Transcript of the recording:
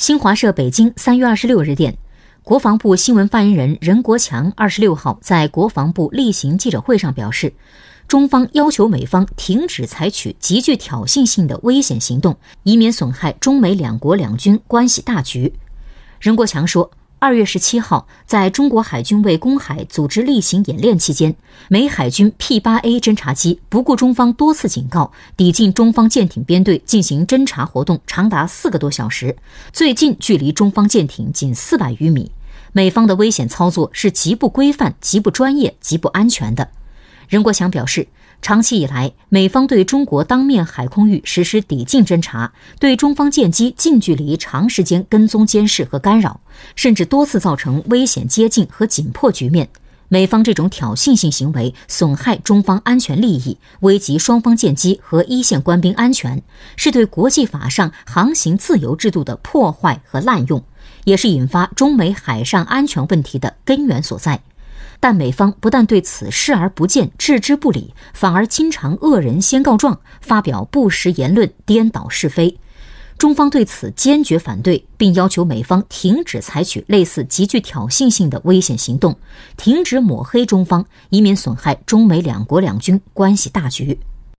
新华社北京三月二十六日电，国防部新闻发言人任国强二十六号在国防部例行记者会上表示，中方要求美方停止采取极具挑衅性的危险行动，以免损害中美两国两军关系大局。任国强说。二月十七号，在中国海军为公海组织例行演练期间，美海军 P 八 A 侦察机不顾中方多次警告，抵近中方舰艇编队进行侦察活动，长达四个多小时，最近距离中方舰艇仅四百余米。美方的危险操作是极不规范、极不专业、极不安全的。任国强表示。长期以来，美方对中国当面海空域实施抵近侦察，对中方舰机近距离、长时间跟踪监视和干扰，甚至多次造成危险接近和紧迫局面。美方这种挑衅性行为损害中方安全利益，危及双方舰机和一线官兵安全，是对国际法上航行自由制度的破坏和滥用，也是引发中美海上安全问题的根源所在。但美方不但对此视而不见、置之不理，反而经常恶人先告状，发表不实言论，颠倒是非。中方对此坚决反对，并要求美方停止采取类似极具挑衅性的危险行动，停止抹黑中方，以免损害中美两国两军关系大局。